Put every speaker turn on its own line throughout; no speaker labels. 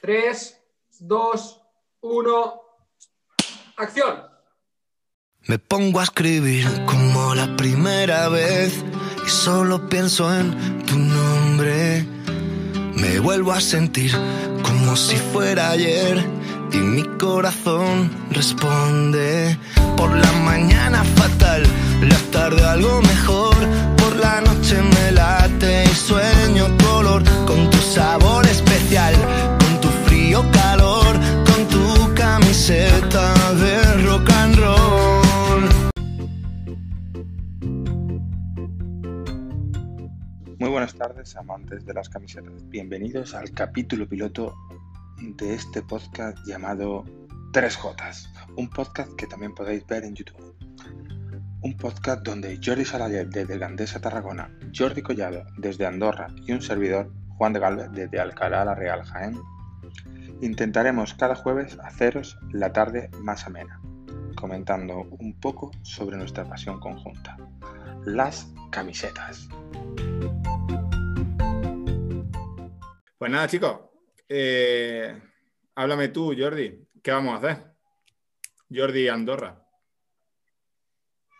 3, 2, 1, acción.
Me pongo a escribir como la primera vez y solo pienso en tu nombre. Me vuelvo a sentir como si fuera ayer y mi corazón responde. Por la mañana fatal, la tarde algo mejor. Por la noche me late y sueño color con tu sabor de rock and roll.
Muy buenas tardes, amantes de las camisetas. Bienvenidos al capítulo piloto de este podcast llamado 3J, un podcast que también podéis ver en YouTube. Un podcast donde Jordi Salayet desde Gandesa Tarragona, Jordi Collado desde Andorra y un servidor, Juan de Galvez desde Alcalá la Real Jaén, intentaremos cada jueves haceros la tarde más amena, comentando un poco sobre nuestra pasión conjunta, las camisetas.
Pues nada, chicos, eh, háblame tú, Jordi. ¿Qué vamos a hacer? Jordi Andorra.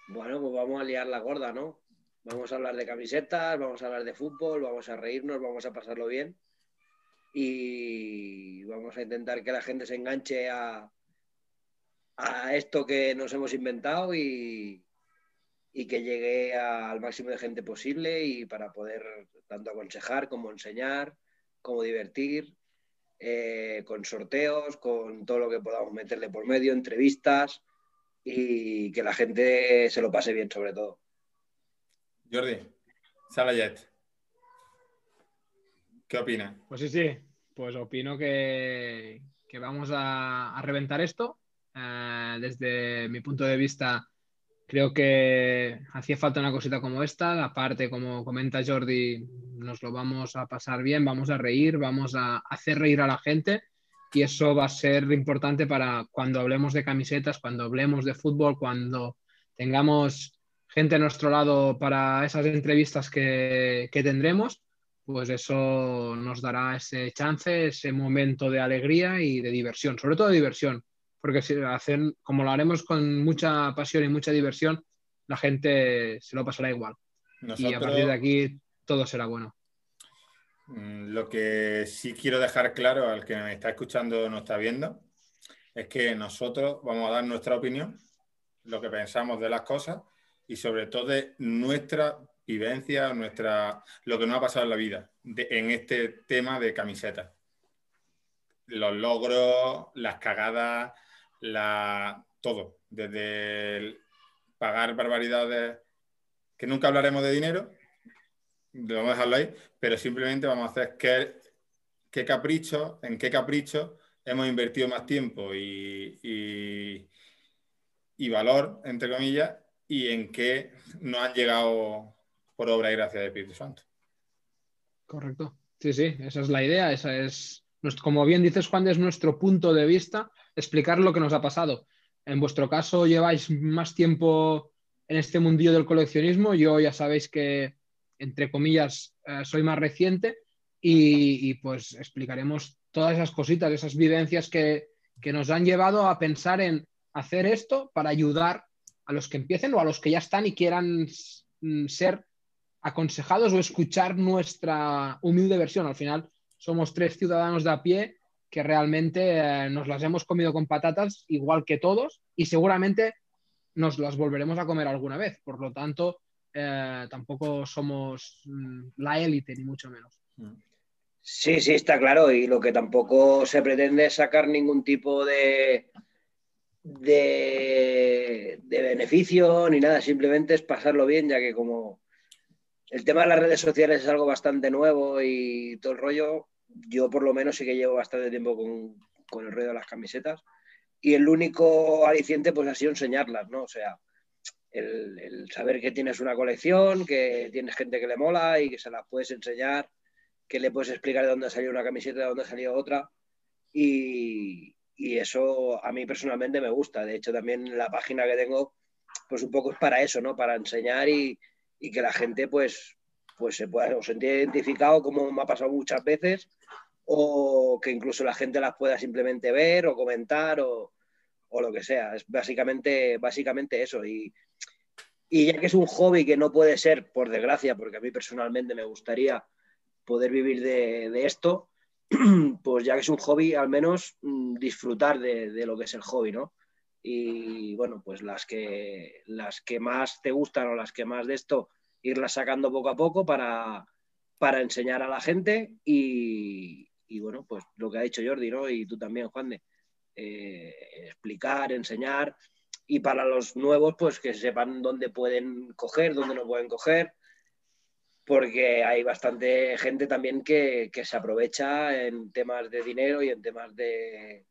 Bueno, pues vamos a liar la gorda, ¿no? Vamos a hablar de camisetas, vamos a hablar de fútbol, vamos a reírnos, vamos a pasarlo bien y vamos a intentar que la gente se enganche a, a esto que nos hemos inventado y, y que llegue al máximo de gente posible y para poder tanto aconsejar como enseñar, como divertir, eh, con sorteos, con todo lo que podamos meterle por medio, entrevistas y que la gente se lo pase bien sobre todo.
Jordi, Salayet. ¿Qué opinas?
Pues sí, sí, pues opino que, que vamos a, a reventar esto. Eh, desde mi punto de vista, creo que hacía falta una cosita como esta. Aparte, como comenta Jordi, nos lo vamos a pasar bien, vamos a reír, vamos a hacer reír a la gente y eso va a ser importante para cuando hablemos de camisetas, cuando hablemos de fútbol, cuando tengamos gente a nuestro lado para esas entrevistas que, que tendremos pues eso nos dará ese chance, ese momento de alegría y de diversión, sobre todo de diversión, porque si hacen, como lo haremos con mucha pasión y mucha diversión, la gente se lo pasará igual. Y a partir de aquí todo será bueno.
mm, lo que sí quiero dejar claro al que me está escuchando o nos está viendo es que nosotros vamos a dar nuestra opinión, lo que pensamos de las cosas y sobre todo de nuestra vivencia, nuestra, lo que nos ha pasado en la vida en este tema de camisetas. Los logros, las cagadas, la, todo, desde el pagar barbaridades, que nunca hablaremos de dinero, vamos a dejarlo ahí, pero simplemente vamos a hacer qué, qué capricho, en qué capricho hemos invertido más tiempo y, y- y valor, entre comillas, y en qué nos han llegado por obra y gracia del Espíritu Santo.
Correcto. Sí, sí, esa es la idea, esa es, como bien dices Juan, es nuestro punto de vista, explicar lo que nos ha pasado. En vuestro caso lleváis más tiempo en este mundillo del coleccionismo, yo ya sabéis que, entre comillas, eh, soy más reciente y, y, pues explicaremos todas esas cositas, esas vivencias que, que nos han llevado a pensar en hacer esto para ayudar a los que empiecen o a los que ya están y quieran mm, ser aconsejados o escuchar nuestra humilde versión. Al final somos tres ciudadanos de a pie que realmente eh, nos las hemos comido con patatas igual que todos y seguramente nos las volveremos a comer alguna vez. Por lo tanto, eh, tampoco somos mm, la élite ni mucho menos.
Sí, sí, está claro. Y lo que tampoco se pretende es sacar ningún tipo de, de beneficio ni nada. Simplemente es pasarlo bien, ya que como el tema de las redes sociales es algo bastante nuevo y todo el rollo, yo por lo menos sí que llevo bastante tiempo con, con el rollo de las camisetas. Y el único aliciente pues ha sido enseñarlas, ¿no? O sea, el, saber que tienes una colección, que tienes gente que le mola y que se las puedes enseñar que le puedes explicar de dónde salió una camiseta, de dónde salió otra. Y, y, eso a mí personalmente me gusta. De hecho, también la página que tengo, pues un poco es para eso, ¿no? Para enseñar y, y que la gente, pues, pues se pueda o identificado, como me ha pasado muchas veces, o que incluso la gente las pueda simplemente ver o comentar o, o lo que sea. Es básicamente, básicamente eso. Y, y ya que es un hobby que no puede ser, por desgracia, porque a mí personalmente me gustaría poder vivir de, esto, pues ya que es un hobby, al menos mm, disfrutar de, lo que es el hobby, ¿no? Y bueno, pues las que, las que más te gustan o las que más de esto, irlas sacando poco a poco para, para enseñar a la gente y, y, bueno, pues lo que ha dicho Jordi, ¿no? Y tú también, Juan de eh, explicar, enseñar y para los nuevos, pues que sepan dónde pueden coger, dónde no pueden coger, porque hay bastante gente también que, se aprovecha en temas de dinero y en temas de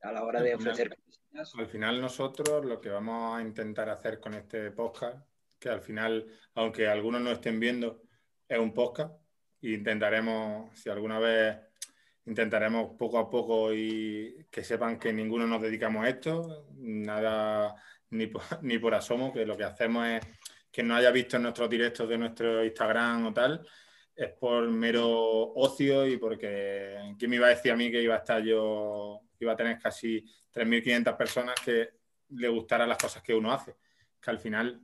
a la hora de ofrecer.
Al final nosotros lo que vamos a intentar hacer con este podcast, que al final, aunque algunos no estén viendo, es un podcast. E intentaremos, si alguna vez intentaremos poco a poco y que sepan que ninguno nos dedicamos a esto, nada ni por, ni por asomo, que lo que hacemos es que no haya visto en nuestros directos de nuestro Instagram o tal, es por mero ocio y porque ¿quién me iba a decir a mí que iba a estar yo, iba a tener casi 3.500 personas que le gustaran las cosas que uno hace? Que al final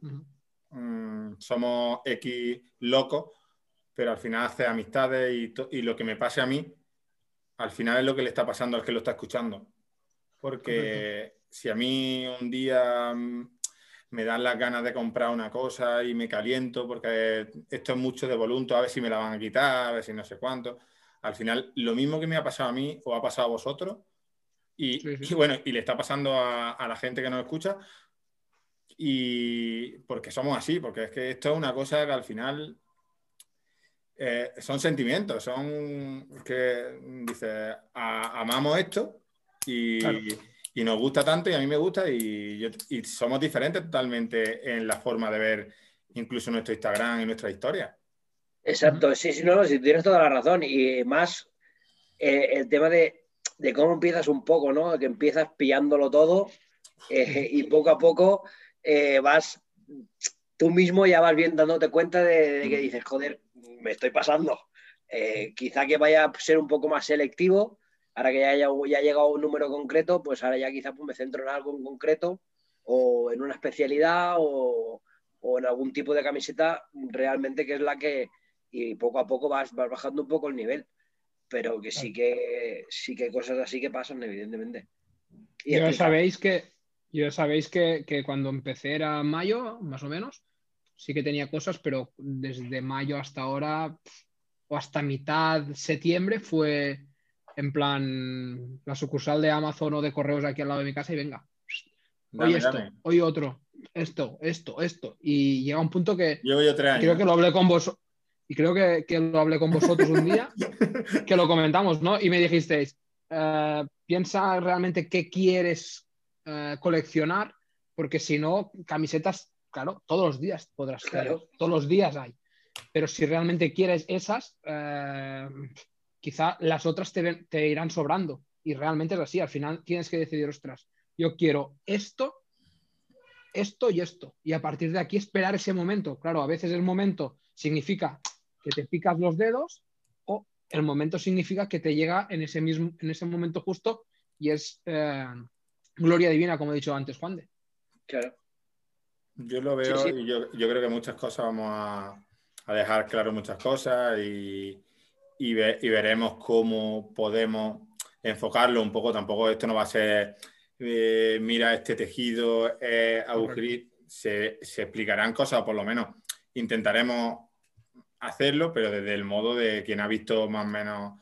mm, somos X locos, pero al final hace amistades y, y lo que me pase a mí al final es lo que le está pasando al que lo está escuchando. Porque si a mí un día mm, me dan las ganas de comprar una cosa y me caliento porque esto es mucho de volunto, a ver si me la van a quitar, a ver si no sé cuánto. Al final, lo mismo que me ha pasado a mí o ha pasado a vosotros, y, bueno, y le está pasando a, la gente que nos escucha, y porque somos así, porque es que esto es una cosa que al final eh, son sentimientos, son que dice, amamos esto y, nos gusta tanto y a mí me gusta y, somos diferentes totalmente en la forma de ver incluso nuestro Instagram y nuestra historia.
Exacto, sí, sí, no, sí, tienes toda la razón. Y más eh, el tema de, cómo empiezas un poco, ¿no? Que empiezas pillándolo todo eh, y poco a poco vas, tú mismo ya vas viendo, dándote cuenta de que dices, joder, me estoy pasando. Eh, quizá que vaya a ser un poco más selectivo, ahora que ya, haya, ya llegado a un número concreto, pues ahora ya quizá pues, me centro en algo en concreto o en una especialidad o, en algún tipo de camiseta realmente que es la que, y poco a poco vas, bajando un poco el nivel, pero que sí que sí que hay cosas así que pasan, evidentemente.
Y ya sabéis que, ya sabéis que, que cuando empecé era mayo, más o menos, sí que tenía cosas, pero desde mayo hasta ahora o hasta mitad septiembre fue en plan la sucursal de Amazon o de correos aquí al lado de mi casa y venga. Hoy esto, hoy otro, esto, esto, esto. Y llega un punto que creo que lo hablé con vos y creo que, lo hablé con vosotros un día, que lo comentamos, ¿no? Y me dijisteis, eh, piensa realmente qué quieres eh, coleccionar, porque si no, camisetas claro, todos los días podrás claro. todos los días hay. Pero si realmente quieres esas, eh, quizá las otras te, irán sobrando. Y realmente es así, al final tienes que decidir, ostras, yo quiero esto, esto y esto. Y a partir de aquí esperar ese momento. Claro, a veces el momento significa que te picas los dedos o el momento significa que te llega en ese, mismo, en ese momento justo y es eh, gloria divina, como he dicho antes, Juan de.
Claro.
Yo lo veo y yo, creo que muchas cosas vamos a, dejar claro muchas cosas y, y, veremos cómo podemos enfocarlo un poco. Tampoco esto no va a ser, eh, mira, este tejido es Se, se, explicarán cosas, o por lo menos intentaremos hacerlo, pero desde el modo de quien ha visto más o menos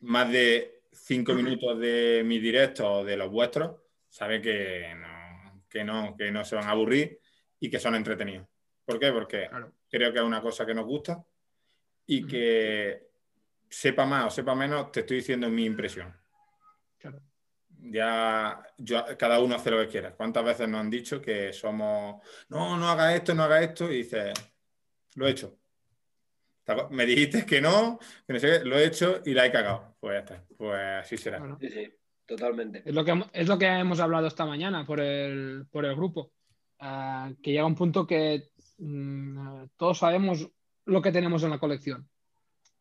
más de cinco minutos de mi directo o de los vuestros, sabe que no, que no, que no se van a aburrir y que son entretenidos. ¿Por qué? Porque creo que es una cosa que nos gusta y que sepa más o sepa menos, te estoy diciendo mi impresión. Ya cada uno hace lo que quiera. ¿Cuántas veces nos han dicho que somos, no, no haga esto, no haga esto? Y dices, lo he hecho. Me dijiste que no, que no sé lo he hecho y la he cagado. Pues ya está, pues así será.
Sí, sí, totalmente.
Es lo, que, es lo que hemos hablado esta mañana por el, por el grupo. Ah, que llega un punto que mm, todos sabemos lo que tenemos en la colección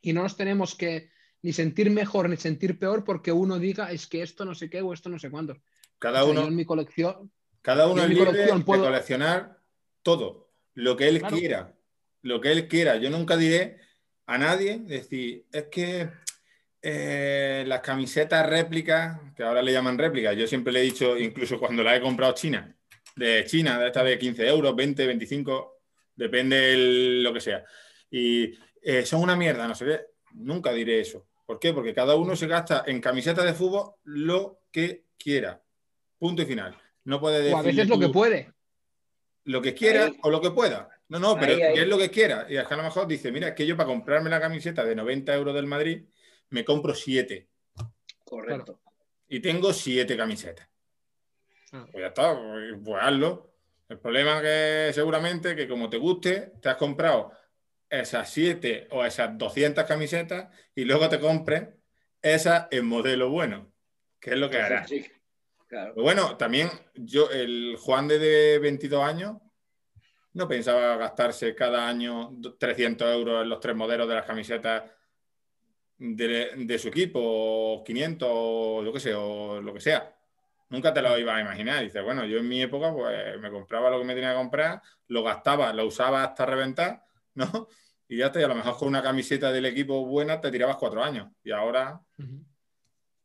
y no nos tenemos que ni sentir mejor ni sentir peor porque uno diga es que esto no sé qué o esto no sé cuánto.
Cada
O sea,
uno,
en mi colección,
cada uno
en mi
libre
colección
de
puedo-
coleccionar todo, lo que él
Claro.
quiera, lo que él quiera. Yo nunca diré a nadie decir, es que eh, las camisetas réplicas, que ahora le llaman réplicas, yo siempre le he dicho, incluso cuando las he comprado China, de China, de esta de 15 euros, 20, 25, depende el- lo que sea. Y eh, son una mierda, no sé qué. Nunca diré eso. ¿Por qué? Porque cada uno se gasta en camisetas de fútbol lo que quiera. Punto y final. No puede decir
o a veces lo que puede.
lo que quiera o lo que pueda. No, no, pero
Ahí, ahí.
que es lo que quiera. Y es que a lo mejor dice, mira, es que yo para comprarme la camiseta de 90 euros del Madrid, me compro siete.
Correcto.
Y tengo siete camisetas.
Ah.
Pues ya está, pues pues hazlo. El problema que seguramente que como te guste, te has comprado esas siete o esas 200 camisetas y luego te compres esas en modelo bueno, que es lo que harás.
Sí, claro.
Pero bueno, también yo, el Juan de, de 22 años, no pensaba gastarse cada año do- 300 euros en los tres modelos de las camisetas de, de su equipo, o 500, o lo que sé, o lo que sea. Nunca te lo ibas a imaginar. Dices, bueno, yo en mi época, pues me compraba lo que me tenía que comprar, lo gastaba, lo usaba hasta reventar, ¿no? Y ya está, y a lo mejor con una camiseta del equipo buena te tirabas cuatro años. Y ahora.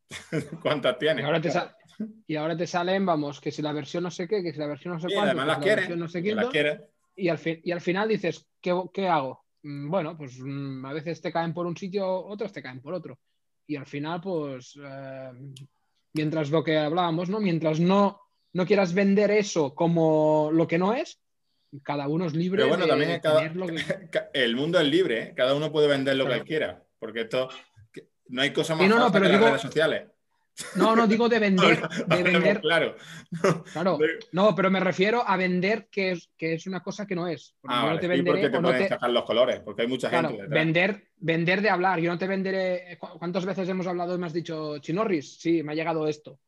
¿cuántas
Y
tienes?
ahora, te y ahora te salen, vamos, que si la versión no sé qué, que si la versión no sé cuánto,
además las
la
quieres.
no sé
quieres.
Y al, fin- y al final dices, ¿qué, qué hago? Mm, Bueno, pues mm, a veces te caen por un sitio, otros te caen por otro. Y al final, pues, eh, mientras lo que hablábamos, ¿no? Mientras no, no quieras vender eso como lo que no es, cada uno es libre
Pero bueno,
de
también cada-
lo que-
El mundo es libre, ¿eh? cada uno puede vender lo que él quiera, porque esto no hay cosa más
no, no,
falsa
pero
que las
digo-
redes sociales.
No, no digo de vender, de vender,
claro.
claro. No, pero me refiero a vender que es, que es una cosa que no es. Porque
Ah,
yo
vale,
no te
sí,
venderé
porque te
no
los colores, porque hay mucha
Claro,
gente detrás.
vender, vender de hablar. Yo no te venderé. ¿cu- ¿Cuántas veces hemos hablado y me has dicho, Chinorris? Sí, me ha llegado esto.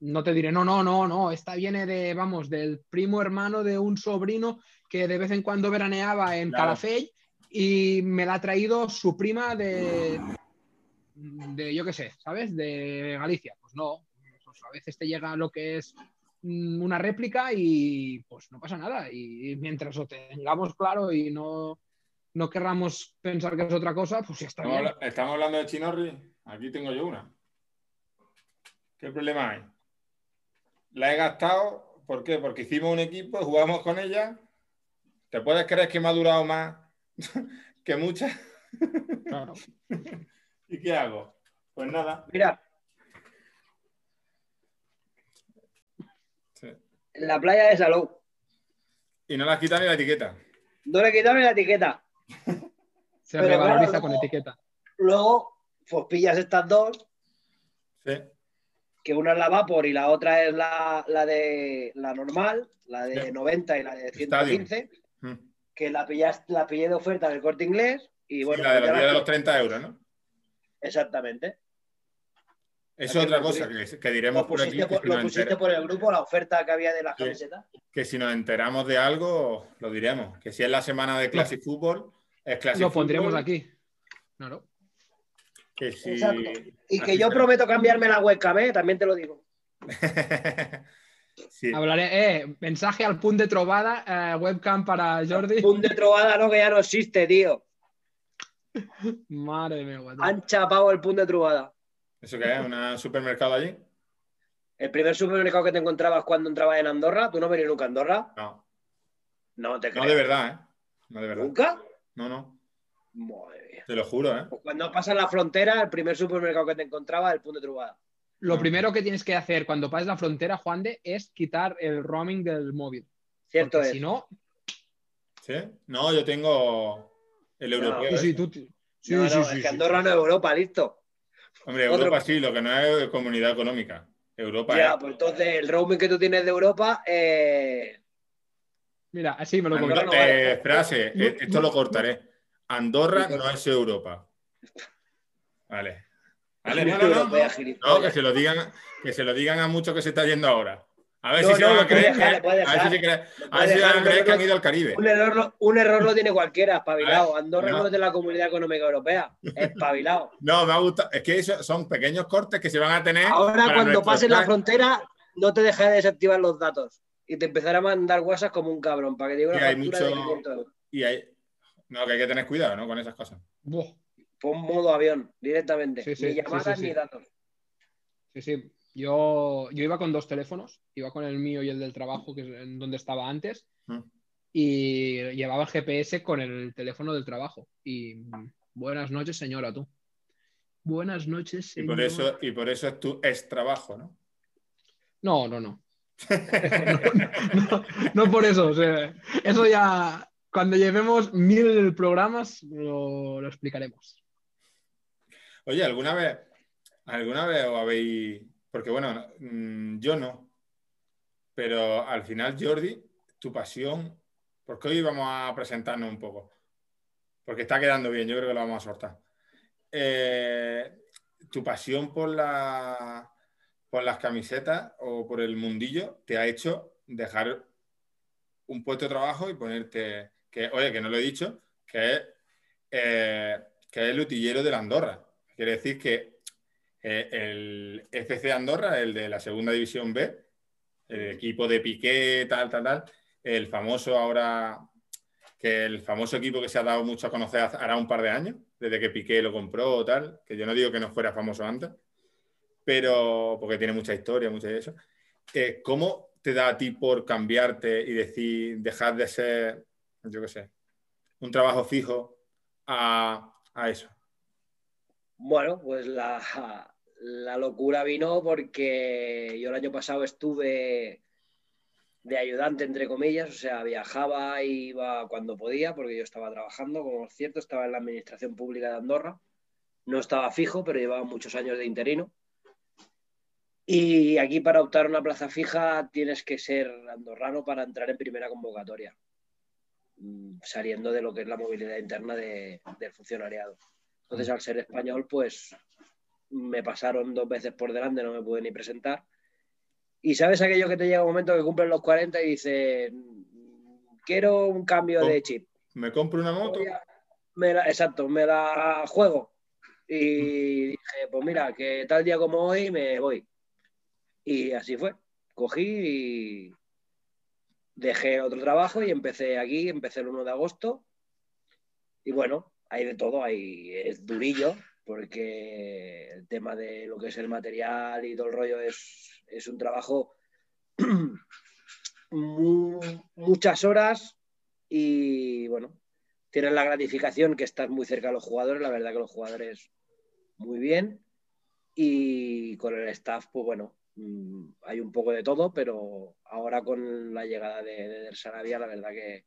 No te diré, no, no, no, no. Esta viene de, vamos, del primo hermano de un sobrino que de vez en cuando veraneaba en
Claro.
Calafell y me la ha traído su prima de, de yo qué sé, ¿sabes? De Galicia. Pues no. Pues a veces te llega lo que es mm, una réplica y pues no pasa nada. Y mientras lo tengamos claro y no, no querramos pensar que es otra cosa, pues ya está
Estamos,
bien.
habla- estamos hablando de Chinorri. Aquí tengo yo una. ¿Qué problema hay? La he gastado. ¿Por qué? Porque hicimos un equipo, jugamos con ella. ¿Te puedes creer que me ha durado más que muchas?
Claro.
¿Y qué hago? Pues nada.
Mira,
Sí.
en la playa de Salou,
Y no las quitan ni la etiqueta.
no le quitaron la etiqueta.
Se
Pero
revaloriza
claro,
con
luego-
etiqueta.
Luego, pues pillas estas dos,
Sí.
que una es la Vapor y la otra es la, la de la normal, la de
Sí.
90 y la de 115,
Mm.
que la, pillas, la pillé de oferta del corte inglés y bueno,
Sí, la de
pues
de los 30 euros, ¿no?
Exactamente.
Es otra cosa que, que diremos por aquí.
por, lo pusiste por el grupo, la oferta que había de las camisetas.
que si nos enteramos de algo, lo diremos. Que si es la semana de Classic Fútbol, es Classic
Lo pondremos aquí. Claro.
Que si...
Exacto. Y que
Así
yo prometo cambiarme la webcam, ¿eh? también te lo digo.
sí.
Hablaré, eh, mensaje al punt de trobada, eh, webcam para Jordi.
Un de trovada, no, que ya no existe, tío.
Madre mía, guato.
Han chapado el punto de trovada.
¿Eso qué es? ¿Un supermercado allí?
El primer supermercado que te encontrabas cuando entrabas en Andorra, ¿tú no venías nunca a Andorra?
No.
No te creo.
No de verdad, ¿eh? No de verdad.
¿Nunca?
No, no.
Madre mía.
Te lo juro, ¿eh?
Pues cuando pasas la frontera, el primer supermercado que te encontrabas, el punto de trovada.
Lo
Ah.
primero que tienes que hacer cuando pases la frontera, Juan de, es quitar el roaming del móvil.
Cierto
Porque
es.
si no,
¿Sí? No, yo tengo el
No,
europeo.
sí, sí, tú. Sí,
no, no,
sí,
es
sí,
que
sí.
Andorra no es Europa, listo.
Hombre,
Otro-
Europa sí, lo que no es comunidad económica. Europa
Ya,
es.
pues entonces el roaming que tú tienes de Europa, eh,
Mira, así me lo
Andorra- eh, frase, eh, esto lo cortaré. Andorra no es Europa. Vale. Vale, no, no. No, que se lo digan, que se lo digan a muchos que se está yendo ahora. A ver
No,
si se van a creer, que- han ido al Caribe.
Un error, lo- un error lo tiene cualquiera, espabilado. Andorra
no.
no es de la Comunidad Económica Europea, espabilado.
No, me ha gustado. Es que eso son pequeños cortes que se van a tener.
Ahora, cuando pases la frontera, no te dejes de desactivar los datos y te empezará a mandar WhatsApp como un cabrón para que diga una
Y hay
factura de
mucho-
500 euros.
Y hay... No, que hay que tener cuidado, ¿no? Con esas cosas.
Buah,
Pon modo avión directamente.
Sí, sí,
ni llamadas
sí, sí.
ni datos.
Sí, sí. Yo, yo iba con dos teléfonos, iba con el mío y el del trabajo, que es en donde estaba antes,
Mm.
y llevaba el GPS con el teléfono del trabajo. Y mm, buenas noches, señora, tú. Buenas noches,
Y
señora.
por eso, y por eso es tu ex trabajo, ¿no?
No, no, no. no, no, no por eso. o sea, eso ya, cuando llevemos mil programas, lo, lo explicaremos.
Oye, ¿alguna vez, alguna vez os habéis. Porque bueno, mm, yo no. Pero al final, Jordi, tu pasión. Porque hoy vamos a presentarnos un poco. Porque está quedando bien, yo creo que lo vamos a soltar. Eh, tu pasión por, la, por las camisetas o por el mundillo te ha hecho dejar un puesto de trabajo y ponerte. Que, oye, que no lo he dicho, que es, eh, que es el utillero de la Andorra. Quiere decir que eh, el FC Andorra, el de la segunda división B, el equipo de Piqué, tal, tal, tal, el famoso ahora, que el famoso equipo que se ha dado mucho a conocer hará un par de años, desde que Piqué lo compró, tal, que yo no digo que no fuera famoso antes, pero porque tiene mucha historia, mucho de eso. Eh, ¿Cómo te da a ti por cambiarte y decir, dejar de ser, yo qué sé, un trabajo fijo a, a eso?
Bueno, pues la, la locura vino porque yo el año pasado estuve de ayudante, entre comillas, o sea, viajaba iba cuando podía, porque yo estaba trabajando, como es cierto, estaba en la Administración Pública de Andorra. No estaba fijo, pero llevaba muchos años de interino. Y aquí para optar una plaza fija tienes que ser andorrano para entrar en primera convocatoria, mm, saliendo de lo que es la movilidad interna de- del funcionariado. Entonces, al ser español, pues me pasaron dos veces por delante, no me pude ni presentar. Y sabes aquello que te llega un momento que cumplen los 40 y dices, quiero un cambio de chip.
¿Me compro una moto?
Me la- exacto, me la juego. Y dije, pues mira, que tal día como hoy me voy. Y así fue. Cogí y dejé otro trabajo y empecé aquí, empecé el 1 de agosto. Y bueno, hay de todo, hay, es durillo, porque el tema de lo que es el material y todo el rollo es, es un trabajo mu- muchas horas y bueno, tienes la gratificación que estás muy cerca de los jugadores, la verdad que los jugadores muy bien y con el staff, pues bueno, mm, hay un poco de todo, pero ahora con la llegada de, de Sarabia, la verdad que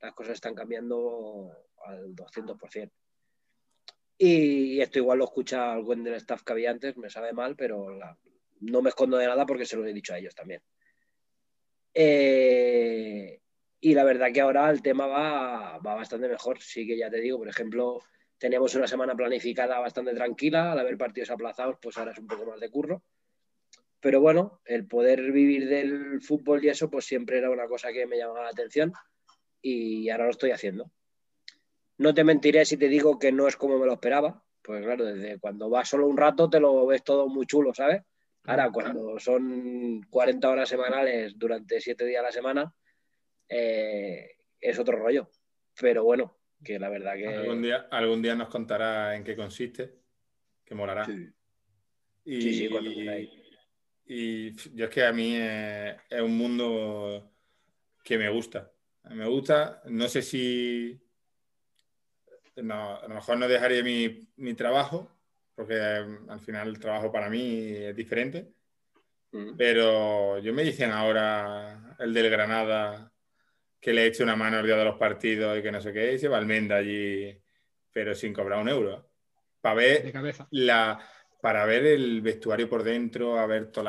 las cosas están cambiando al 200%. Y esto igual lo escucha algún del staff que había antes, me sabe mal, pero no me escondo de nada porque se lo he dicho a ellos también. Eh, y la verdad que ahora el tema va, va bastante mejor. Sí que ya te digo, por ejemplo, teníamos una semana planificada bastante tranquila, al haber partidos aplazados, pues ahora es un poco más de curro. Pero bueno, el poder vivir del fútbol y eso, pues siempre era una cosa que me llamaba la atención y ahora lo estoy haciendo. No te mentiré si te digo que no es como me lo esperaba, pues claro, desde cuando vas solo un rato te lo ves todo muy chulo, ¿sabes? Ahora, cuando son 40 horas semanales durante 7 días a la semana, eh, es otro rollo. Pero bueno, que la verdad que...
Algún día, algún día nos contará en qué consiste, que molará.
Sí.
Y,
Sí, sí, cuando queráis.
y yo es que a mí eh, es un mundo que me gusta. Me gusta, no sé si no, a lo mejor no dejaría mi, mi trabajo, porque eh, al final el trabajo para mí es diferente,
Mm.
pero yo me dicen ahora el del Granada que le eche una mano el día de los partidos y que no sé qué, y se va al Menda allí, pero sin cobrar un euro. Para
De
ver
cabeza.
la para ver el vestuario por dentro, a ver todas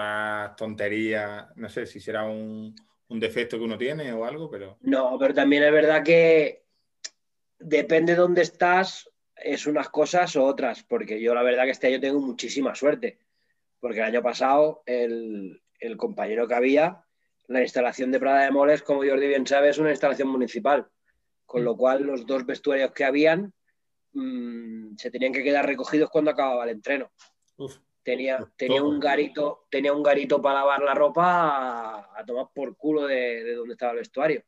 las tonterías, no sé si será un, un defecto que uno tiene o algo, pero
No, pero también es verdad que depende de dónde estás, es unas cosas o otras, porque yo la verdad que este año tengo muchísima suerte, porque el año pasado el, el compañero que había La instalación de Prada de Moles, como Jordi bien sabe, es una instalación municipal, con lo cual los dos vestuarios que habían mm, se tenían que quedar recogidos cuando acababa el entreno.
Uf,
Tenía, un garito, tenía un garito para lavar la ropa a, a tomar por culo de, de donde estaba el vestuario.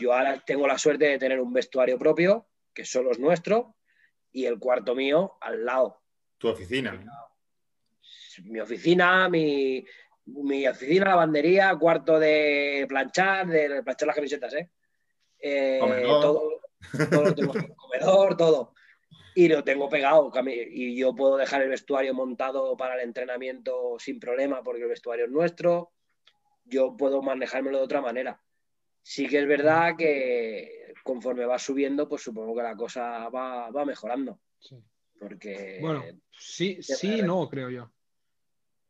Yo ahora tengo la suerte de tener un vestuario propio, que solo es nuestro, y el cuarto mío al lado.
tu oficina.
Mi oficina, mi, mi oficina, lavandería, cuarto de planchar, de planchar las camisetas, ¿eh? Eh,
Comedor.
todo, todo tengo, comedor, todo. Y lo tengo pegado. Y yo puedo dejar el vestuario montado para el entrenamiento sin problema porque el vestuario es nuestro. Yo puedo manejármelo de otra manera. Sí que es verdad que conforme va subiendo, pues supongo que la cosa va, va mejorando.
Sí.
Porque
Bueno, sí, sí, no, creo yo.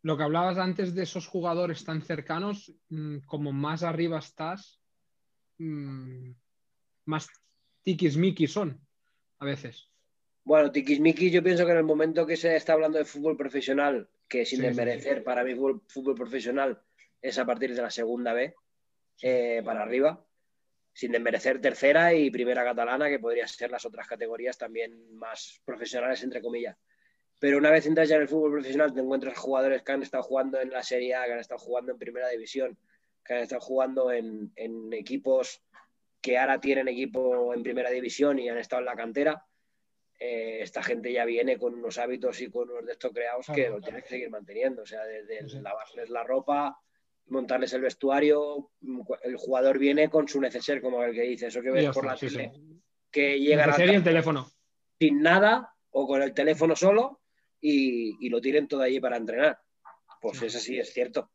Lo que hablabas antes de esos jugadores tan cercanos, mm, como más arriba estás, mm, más tiquismiquis son a veces.
Bueno, tiquismiquis, yo pienso que en el momento que se está hablando de fútbol profesional, que sin
Sí, sí,
desmerecer, para mí fútbol, fútbol profesional es a partir de la segunda B eh, para arriba, sin desmerecer tercera y primera catalana, que podrían ser las otras categorías también más profesionales, entre comillas. Pero una vez entras ya en el fútbol profesional, te encuentras jugadores que han estado jugando en la Serie A, que han estado jugando en primera división, que han estado jugando en, en equipos que ahora tienen equipo en primera división y han estado en la cantera eh, esta gente ya viene con unos hábitos y con unos de estos creados que
Claro.
lo tienes que seguir manteniendo. O sea, desde el lavarles la ropa, montarles el vestuario, el jugador viene con su neceser, como el que dice, eso que
Y
ves por la
sí,
tele,
sí.
que llegan
Necesario
al
el teléfono.
sin nada o con el teléfono solo y, y lo tiren todo allí para entrenar. Pues
Sí.
eso sí es cierto.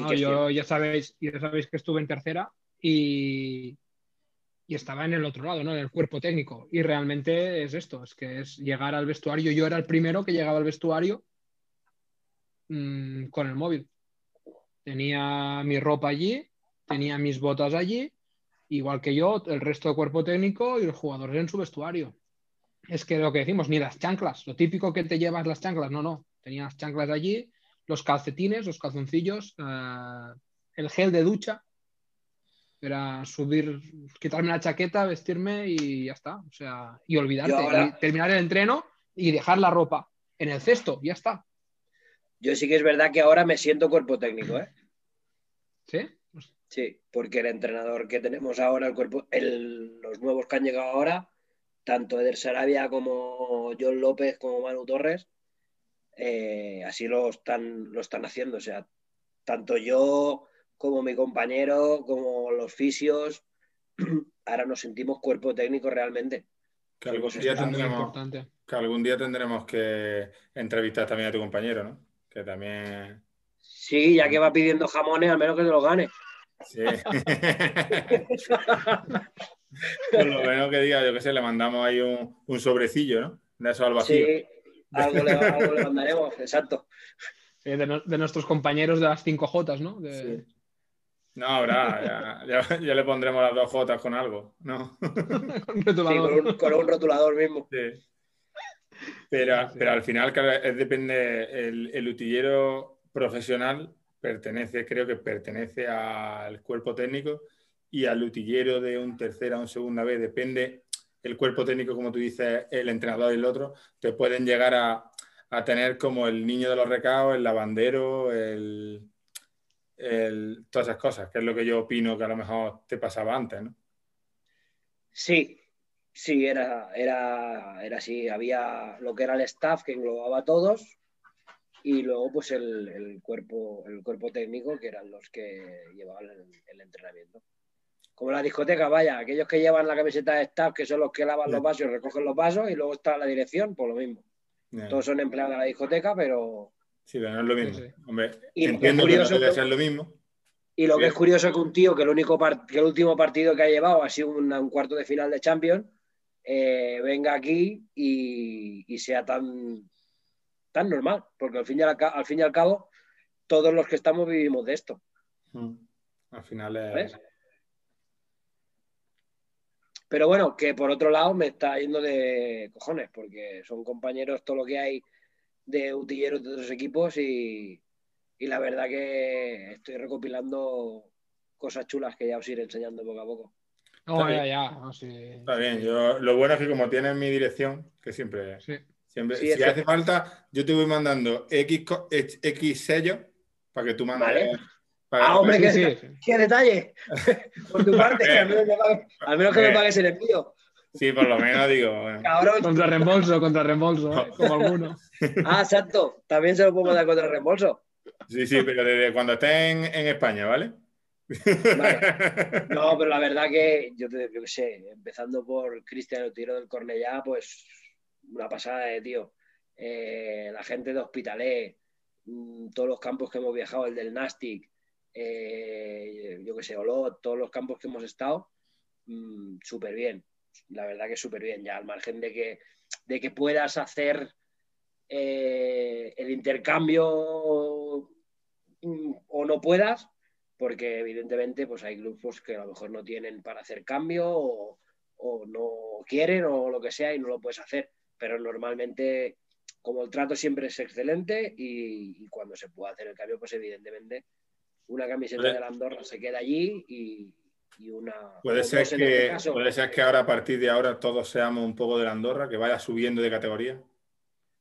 No,
es
yo
cierto.
ya sabéis, ya sabéis que estuve en tercera y, y estaba en el otro lado, ¿no? En el cuerpo técnico. Y realmente es esto, es que es llegar al vestuario. Yo era el primero que llegaba al vestuario mm, con el móvil. Tenía mi ropa allí, tenía mis botas allí, igual que yo, el resto del cuerpo técnico y los jugadores en su vestuario. Es que lo que decimos, ni las chanclas, lo típico que te llevas las chanclas, no, no. Tenía las chanclas allí, los calcetines, los calzoncillos, eh, el gel de ducha. Era subir, quitarme la chaqueta, vestirme y ya está. O sea, y olvidarte.
Yo ahora-
y terminar el entreno y dejar la ropa en el cesto, ya está.
Yo sí que es verdad que ahora me siento cuerpo técnico, ¿eh?
¿Sí?
Sí, porque el entrenador que tenemos ahora, el cuerpo, el- los nuevos que han llegado ahora, tanto Eder Sarabia como John López como Manu Torres, eh, así lo están, lo están haciendo. O sea, tanto yo como mi compañero, como los fisios, ahora nos sentimos cuerpo técnico realmente.
Que algún, día tendremos,
importante.
que algún día tendremos que entrevistar también a tu compañero, ¿no? Que también.
Sí, ya que va pidiendo jamones, al menos que te lo gane.
Sí. Por lo menos que diga, yo qué sé, le mandamos ahí un, un sobrecillo, ¿no? De eso al vacío.
Sí, algo le, algo le mandaremos, exacto.
Sí, de, no- de nuestros compañeros de las 5J, ¿no? De-
Sí.
No, habrá, ya, ya- ya le pondremos las dos Jotas con algo, ¿no?
con
Sí, con, un, con un rotulador mismo.
Sí. Pero,
Sí.
pero al final, claro, es depende, el, el utillero profesional pertenece, creo que pertenece al cuerpo técnico y al utillero de un tercera o un segunda vez, depende el cuerpo técnico, como tú dices, el entrenador y el otro, te pueden llegar a, a tener como el niño de los recados, el lavandero, el, el- todas esas cosas, que es lo que yo opino que a lo mejor te pasaba antes, ¿no?
Sí, sí, era, era, era así. Había lo que era el staff que englobaba a todos y luego pues el, el cuerpo, el cuerpo técnico que eran los que llevaban el, el entrenamiento. Como la discoteca, vaya, aquellos que llevan la camiseta de staff, que son los que lavan los vasos, recogen los vasos y luego está la dirección, por lo mismo. Todos son empleados de la discoteca, pero...
Sí, pero no es lo mismo.
Sí, sí.
Hombre,
Y lo que es
que no
curioso que-
lo mismo.
Y lo
Sí.
que es curioso es que un tío que el, único que el último partido que ha llevado ha sido una- un cuarto de final de Champions, eh, venga aquí y, y sea tan, tan normal, porque al fin, y al, ca- al fin y al cabo todos los que estamos vivimos de esto.
Mm. Al final es...
¿Ves? Pero bueno, que por otro lado me está yendo de cojones, porque son compañeros todo lo que hay de utilleros de otros equipos y, y la verdad que estoy recopilando cosas chulas que ya os iré enseñando poco a poco.
No,
Está
ya,
bien.
ya. no, sí.
Está bien, yo, lo bueno es que como tienes mi dirección, que siempre,
Sí.
Siempre
Sí,
si hace falta, yo te voy mandando X, X, sellos para que tú mandes.
Vale.
para-
Ah, hombre, que-
sí, sí.
¡Qué detalle! Por tu parte, al menos, al que me
Bien.
pagues el envío.
Sí, por lo menos digo. bueno.
Cabrón.
Contra reembolso, contra reembolso, ¿eh? como alguno.
Ah, exacto. También se lo puedo dar contra reembolso.
Sí, sí, pero desde cuando estés en, en España, ¿vale?
No, pero la verdad que yo, te, yo qué sé, empezando por Cristiano Tiro del Cornellá, pues una pasada de tío. Eh, la gente de Hospitalet, mm, todos los campos que hemos viajado, el del Nastic, eh, yo qué sé, Olot, todos los campos que hemos estado, mm, súper bien. La verdad que súper bien, ya al margen de que, de que puedas hacer eh, el intercambio mm, o no puedas, porque evidentemente pues hay grupos que a lo mejor no tienen para hacer cambio o no quieren o lo que sea y no lo puedes hacer. Pero normalmente, como el trato siempre es excelente y, y cuando se puede hacer el cambio, pues evidentemente una camiseta
Puede-
de la Andorra se queda allí y, y una...
Puede ser,
este
que,
caso.
puede ser que ahora, a partir de ahora, todos seamos un poco de la Andorra, que vaya subiendo de categoría.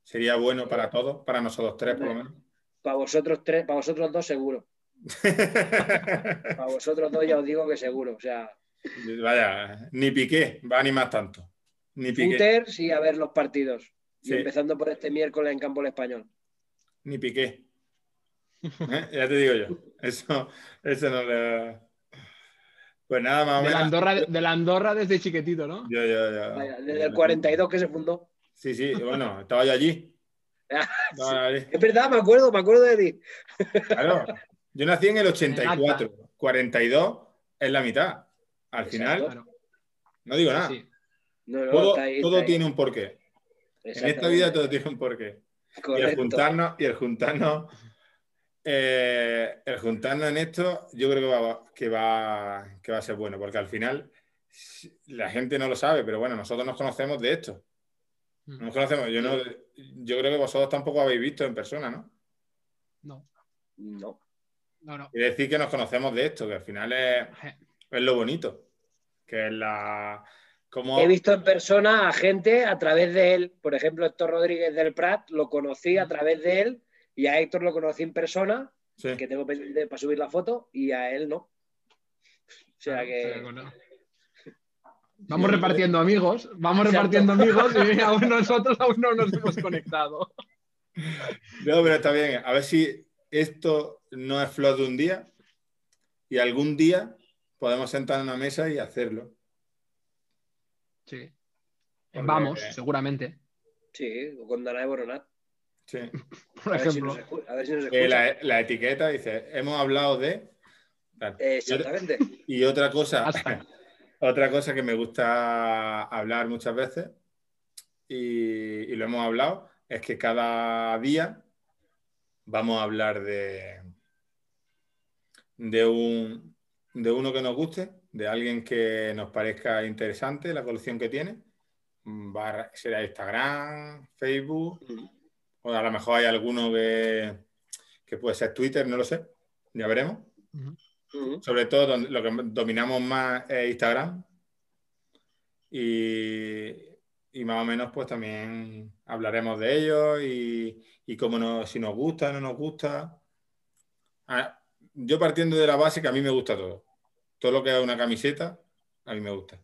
Sería bueno para todos, para nosotros tres, por lo menos.
Para vosotros tres, para vosotros dos seguro. Para vosotros dos ya os digo que seguro. O sea,
Vaya, ni Piqué va a animar tanto. Ni Piqué.
footers y a ver los partidos. Y empezando por este miércoles en campo el español.
Ni Piqué. ¿Eh? Ya te digo yo. Eso, eso no le. Pues nada, más o
De la,
menos.
Andorra, de la Andorra desde chiquitito, ¿no?
Yo, yo, yo.
Desde el 42 que se fundó.
Sí, sí, bueno, estaba yo allí. Estaba allí.
Es verdad, me acuerdo, me acuerdo de ti.
Claro. Yo nací en el 84. 42 es la mitad. Al final, no digo nada.
Sí.
No, no,
Todo,
está ahí,
todo
está ahí.
tiene un porqué. En esta vida todo tiene un porqué. Y el juntarnos, y el juntarnos, eh, el juntarnos en esto, yo creo que va, que, va, que va a ser bueno, porque al final la gente no lo sabe, pero bueno, nosotros nos conocemos de esto. Nos conocemos, yo, no, yo creo que vosotros tampoco habéis visto en persona, ¿no?
No,
No.
no, no.
Quiere decir que nos conocemos de esto, que al final es, es lo bonito, que es la... Como,
He visto en persona a gente a través de él. Por ejemplo, Héctor Rodríguez del Prat lo conocí a través de él y a Héctor lo conocí en persona,
sí.
que tengo pendiente para subir la foto, y a él no. O sea
Claro,
que.
no. Vamos repartiendo amigos, vamos repartiendo amigos y aún nosotros aún no nos hemos conectado.
No, pero está bien. A ver si esto no es flor de un día y algún día podemos sentar en una mesa y hacerlo.
Sí.
Porque-
Vamos, seguramente,
Sí, o con Danae Boronat.
Sí.
por
A ver si
ejemplo.
nos a ver si nos escucha.
la, la etiqueta dice, hemos hablado de...
Eh, Exactamente.
Y otra cosa, otra cosa que me gusta hablar muchas veces, y, y lo hemos hablado, es que cada día vamos a hablar de, de, un, de uno que nos guste, de alguien que nos parezca interesante la colección que tiene. Va- será Instagram, Facebook, o a lo mejor hay alguno que, que puede ser Twitter, no lo sé, ya veremos. Sobre todo lo que dominamos más es Instagram. Y, y más o menos pues también hablaremos de ellos y, y cómo nos- si nos gusta, no nos gusta. Ah, yo partiendo de la base que a mí me gusta todo. Todo lo que es una camiseta, a mí me gusta.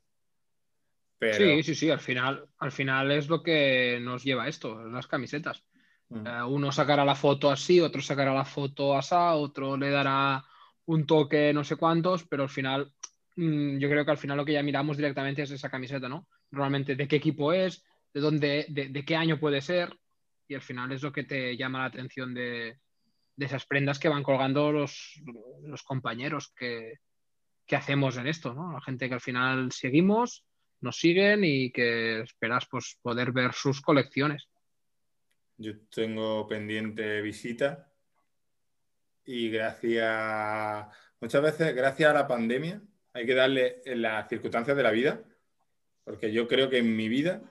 Pero,
Sí, sí, sí, al final, al final es lo que nos lleva a esto, las camisetas.
Mm.
Eh, uno sacará la foto así, otro sacará la foto asá, otro le dará un toque no sé cuántos, pero al final, mm, yo creo que al final lo que ya miramos directamente es esa camiseta, ¿no? Normalmente de qué equipo es, de dónde, de, de qué año puede ser, y al final es lo que te llama la atención de, de esas prendas que van colgando los, los compañeros que, que hacemos en esto, ¿no? La gente que al final seguimos, nos siguen y que esperas pues, poder ver sus colecciones.
Yo tengo pendiente visita y gracias, muchas veces, gracias a la pandemia, hay que darle en las circunstancias de la vida, porque yo creo que en mi vida,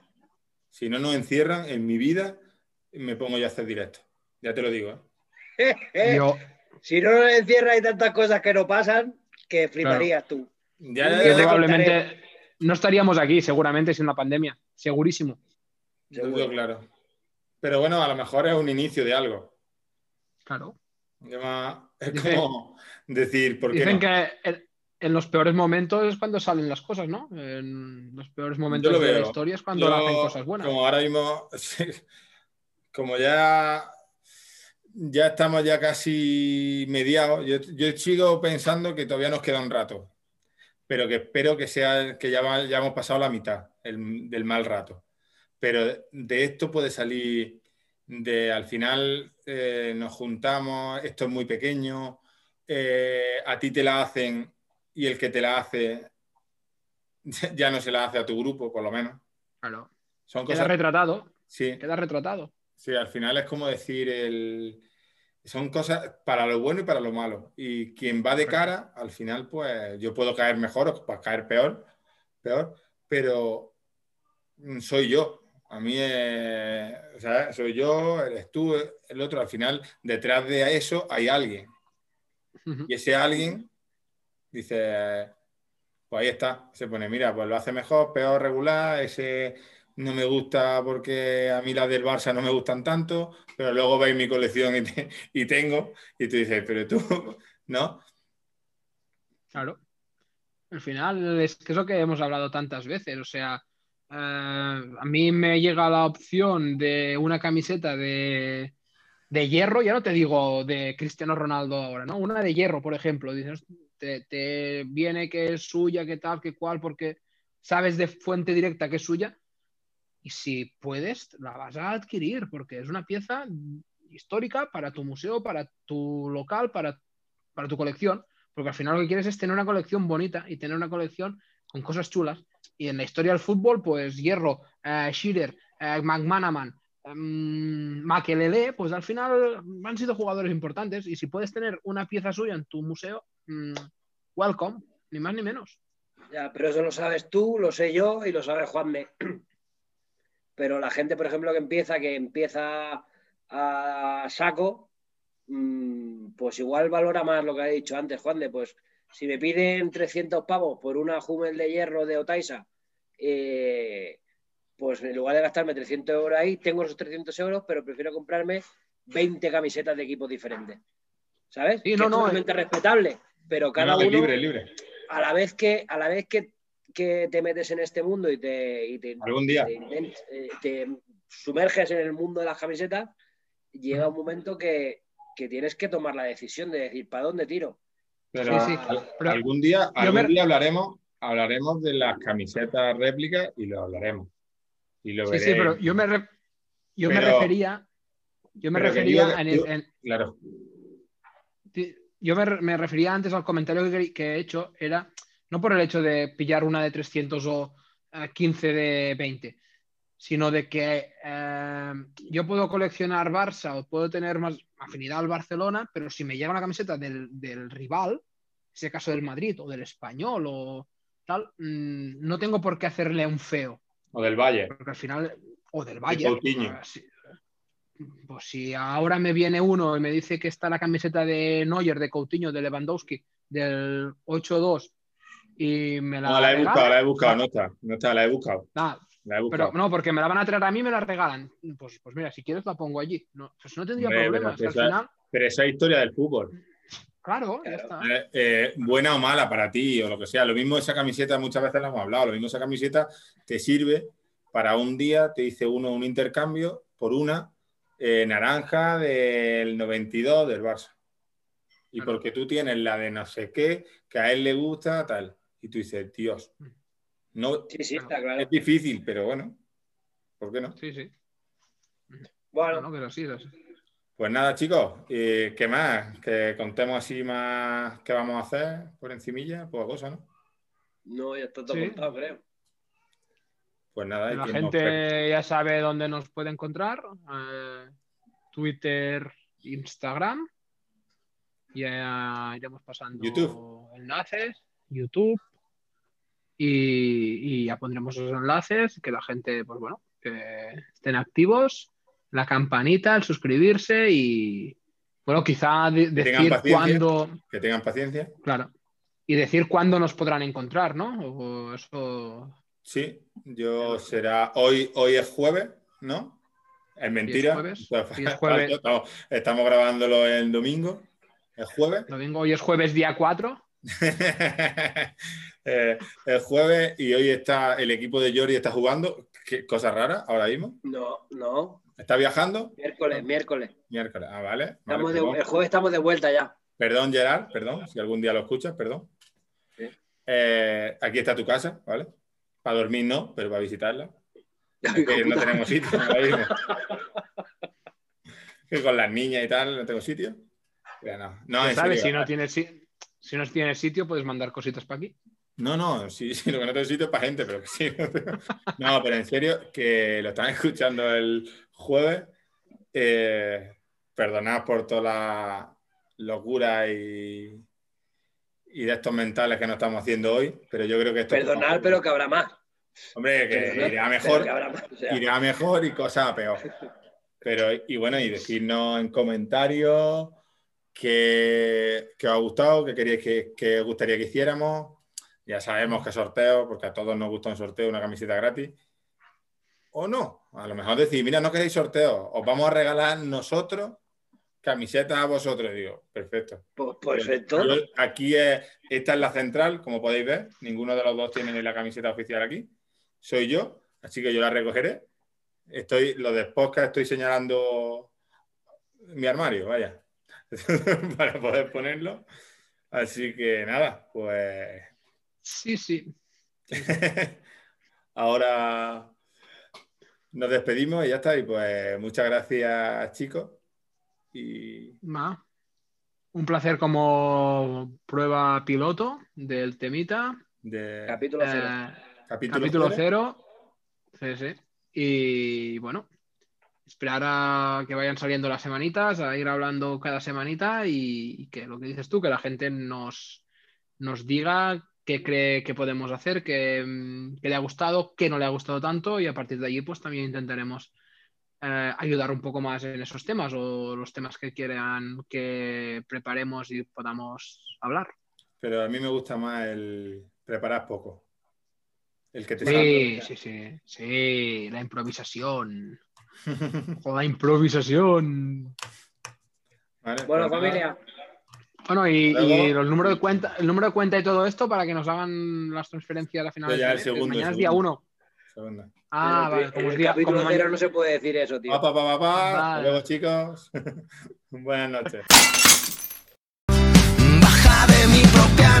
si no nos encierran, en mi vida me pongo yo a hacer directo. Ya te lo digo, ¿eh?
Yo,
Si no nos encierra hay tantas cosas que no pasan que fliparías tú.
Ya, ya,
probablemente no estaríamos aquí, seguramente, sin la pandemia. Segurísimo.
digo claro. Pero bueno, a lo mejor es un inicio de algo.
Claro.
Llama- Es como decir, ¿por qué
Dicen
no?
que en, en los peores momentos es cuando salen las cosas, ¿no? En los peores momentos
lo
de la historia es cuando
Yo,
hacen cosas buenas.
Como ahora mismo, como ya, ya estamos ya casi mediados, yo, yo sigo pensando que todavía nos queda un rato, pero que espero que sea que ya, va- ya hemos pasado la mitad el- del mal rato. Pero de esto puede salir de al final eh, nos juntamos, esto es muy pequeño, eh, a ti te la hacen y el que te la hace ya no se la hace a tu grupo, por lo menos.
Claro.
Son
Queda
cosas.
retratado.
Sí,
Queda retratado.
Sí, al final es como decir el. Son cosas para lo bueno y para lo malo. Y quien va de cara, al final, pues yo puedo caer mejor o pues, caer peor, peor, pero mm, soy yo. A mí, eh, o sea, soy yo, eres tú, el otro. Al final, detrás de eso hay alguien. Y ese alguien dice, pues ahí está, se pone, mira, pues lo hace mejor, peor, regular, ese no me gusta porque a mí las del Barça no me gustan tanto, pero luego veis mi colección y, y tengo, y tú dices, pero tú, ¿no?
Claro. Al final es que es lo que hemos hablado tantas veces. O sea, eh, a mí me llega la opción de una camiseta de, de hierro, ya no te digo de Cristiano Ronaldo ahora, ¿no? Una de hierro, por ejemplo. Dices, te, te viene que es suya, que tal, que cual, porque sabes de fuente directa que es suya. Y si puedes, la vas a adquirir, porque es una pieza histórica para tu museo, para tu local, para, para tu colección. Porque al final lo que quieres es tener una colección bonita y tener una colección con cosas chulas. Y en la historia del fútbol, pues Hierro, eh, Shearer, eh, McManaman, Makelele, pues al final han sido jugadores importantes. Y si puedes tener una pieza suya en tu museo, mm, welcome, ni más ni menos.
Ya, pero eso lo sabes tú, lo sé yo y lo sabe Juanme. Pero la gente, por ejemplo, que empieza, que empieza a saco, mm, pues igual valora más lo que ha dicho antes, Juan de, pues si me piden 300 pavos por una Hummel de hierro de Otaisa, eh, pues en lugar de gastarme 300 euros ahí, tengo esos 300 euros, pero prefiero comprarme 20 camisetas de equipos diferentes. ¿Sabes?
Sí,
Que
no,
es
no,
totalmente respetable, pero cada
No,
uno
libre, libre.
a la vez que, a la vez que, que te metes en este mundo y te, y te,
Algún día.
te invent- eh, te sumerges en el mundo de las camisetas, llega un momento que, que tienes que tomar la decisión de decir, ¿para dónde tiro?
Pero
Sí, sí.
al-
Pero
algún día, algún
me-
día hablaremos, hablaremos de las camisetas réplicas y lo hablaremos. Y lo
Sí,
veréis.
sí, pero yo me, re- yo me refería. Yo me refería en el-
yo-
en-
Claro.
Yo me, me refería antes al comentario que, que he hecho, era no por el hecho de pillar una de 300 o eh, 15 de 20, sino de que eh, yo puedo coleccionar Barça o puedo tener más afinidad al Barcelona, pero si me llega una camiseta del, del rival, en ese caso del Madrid o del Español o tal, mm, no tengo por qué hacerle un feo,
O del Valle.
porque al final, o del
De
Valle,
Coutinho.
pues si ahora me viene uno y me dice que está la camiseta de Neuer, de Coutinho, de Lewandowski, del 8-2 y me la
No, la he buscado, la he buscado, no está. No está, la he buscado.
nada,
La he buscado.
pero no, porque me la van a traer a mí y me la regalan. Pues, pues mira, si quieres la pongo allí. No, pues no tendría
Hombre,
problemas.
pero esa-
final,
Pero esa es historia del fútbol.
claro, ya está.
Eh, eh, buena o mala para ti o lo que sea. Lo mismo esa camiseta, muchas veces lo hemos hablado, lo mismo esa camiseta te sirve para un día, te dice uno un intercambio por una eh, naranja del 92 del Barça. Y
Claro.
porque tú tienes la de no sé qué, que a él le gusta, tal. Y tú dices, Dios, no,
Sí, sí, está claro.
es difícil, pero bueno, ¿por qué no?
Sí, sí.
Bueno,
No, no, pero sí, sí.
Pues nada, chicos, eh, ¿qué más? Que contemos así más qué vamos a hacer por encimilla, poca cosa, ¿no?
no, ya está todo
Sí.
contado, creo.
Pues nada,
La
nos
gente ya sabe dónde nos puede encontrar. eh, Twitter, Instagram. Ya iremos pasando
YouTube.
enlaces, YouTube. Y, y ya pondremos esos enlaces, que la gente, pues bueno, que estén activos, la campanita, el suscribirse y, Bueno, quizá de- decir cuándo,
Que tengan paciencia.
claro, y decir cuándo nos podrán encontrar, ¿no? O eso,
Sí, yo será. Hoy, hoy es jueves, ¿no? Es mentira.
jueves, hoy es jueves.
Estamos, estamos grabándolo el domingo. Es jueves.
domingo, hoy es jueves día 4.
Eh, el jueves y hoy está el equipo de Yori está jugando. Qué cosa rara ahora mismo.
No, no.
¿Está viajando?
Miércoles, miércoles.
Miércoles. Ah, vale. Vale,
Estamos de- el jueves estamos de vuelta ya.
Perdón, Gerard, perdón, si algún día lo escuchas, perdón.
Sí.
Eh, aquí está tu casa, ¿vale? Para dormir no, pero para visitarla. Que no tenemos sitio ahora mismo. Que con las niñas y tal no tengo sitio. No, no,
¿Sabes? Si no, tienes, si, si no tienes sitio, puedes mandar cositas para aquí.
No, no, sí, sí, lo que no tengo sitio es para gente, pero que sí. No, tengo- No, pero en serio, que lo están escuchando el jueves. Eh, perdonad por toda la locura y, y de estos mentales que nos estamos haciendo hoy, pero yo creo que esto...
Perdonar, pero que habrá más.
Hombre, que
Perdonar,
irá mejor,
que habrá más. O sea,
irá mejor y cosa peor. Pero, y bueno, y decirnos en comentarios qué os ha gustado, qué queríais que, que os gustaría que hiciéramos. Ya sabemos que sorteo, porque a todos nos gusta un sorteo, una camiseta gratis. O no. A lo mejor decir, mira, no queréis sorteo, os vamos a regalar nosotros camisetas a vosotros. Digo, perfecto.
pues perfecto.
Yo- aquí es, esta es la central, como podéis ver. Ninguno de los dos tiene la camiseta oficial aquí. Soy yo, así que yo la recogeré. Estoy, lo de podcast estoy señalando mi armario, vaya, para poder ponerlo. Así que nada, pues
Sí, sí.
ahora nos despedimos y ya está. Y pues muchas gracias, chicos. Y
Va. Un placer como prueba piloto del temita.
de
Capítulo cero.
Eh,
capítulo,
capítulo
cero.
cero. Sí, sí. Y bueno, esperar a que vayan saliendo las semanitas, a ir hablando cada semanita y, y que lo que dices tú, que la gente nos, nos diga qué cree que podemos hacer, qué, mm, qué le ha gustado, qué no le ha gustado tanto y a partir de allí pues también intentaremos eh, ayudar un poco más en esos temas o los temas que quieran que preparemos y podamos hablar.
Pero a mí me gusta más el preparar poco. El que te
Sí, sí, sí, sí, la improvisación. O la improvisación.
Vale,
Bueno,
pues
familia,
Bueno, y,
Luego-
y el número de cuenta, el número de cuenta y todo esto para que nos hagan las transferencias a finales
Ya,
de
el
mes.
segundo,
Mañana es día
segundo.
uno.
Segunda.
Ah,
en
vale, como
el
día,
capítulo
como mañana-
no se puede decir eso, tío.
Pa, pa, pa, pa, pa. Hasta luego, chicos. Buenas noches.
Baja de mi propia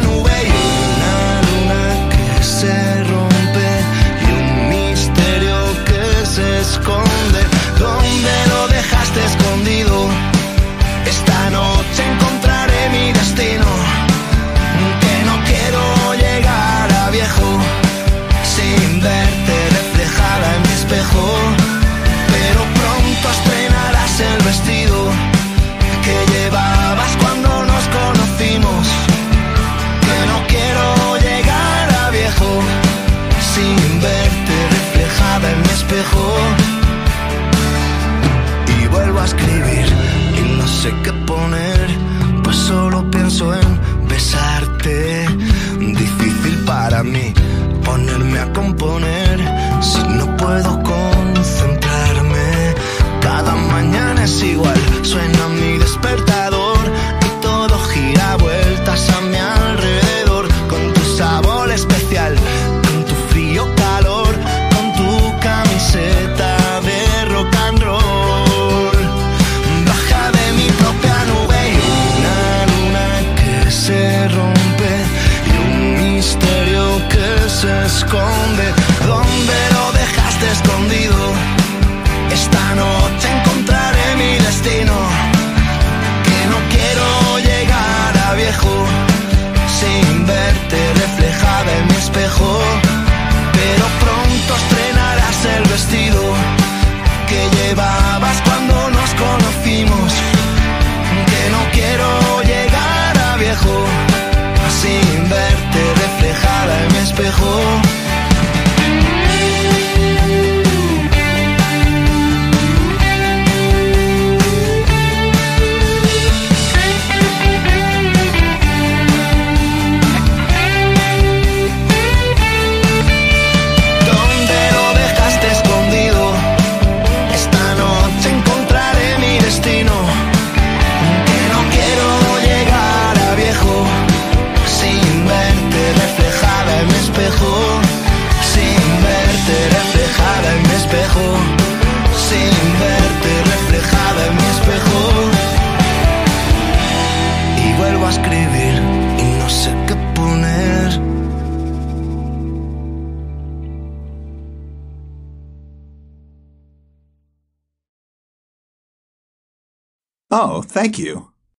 Oh, thank you.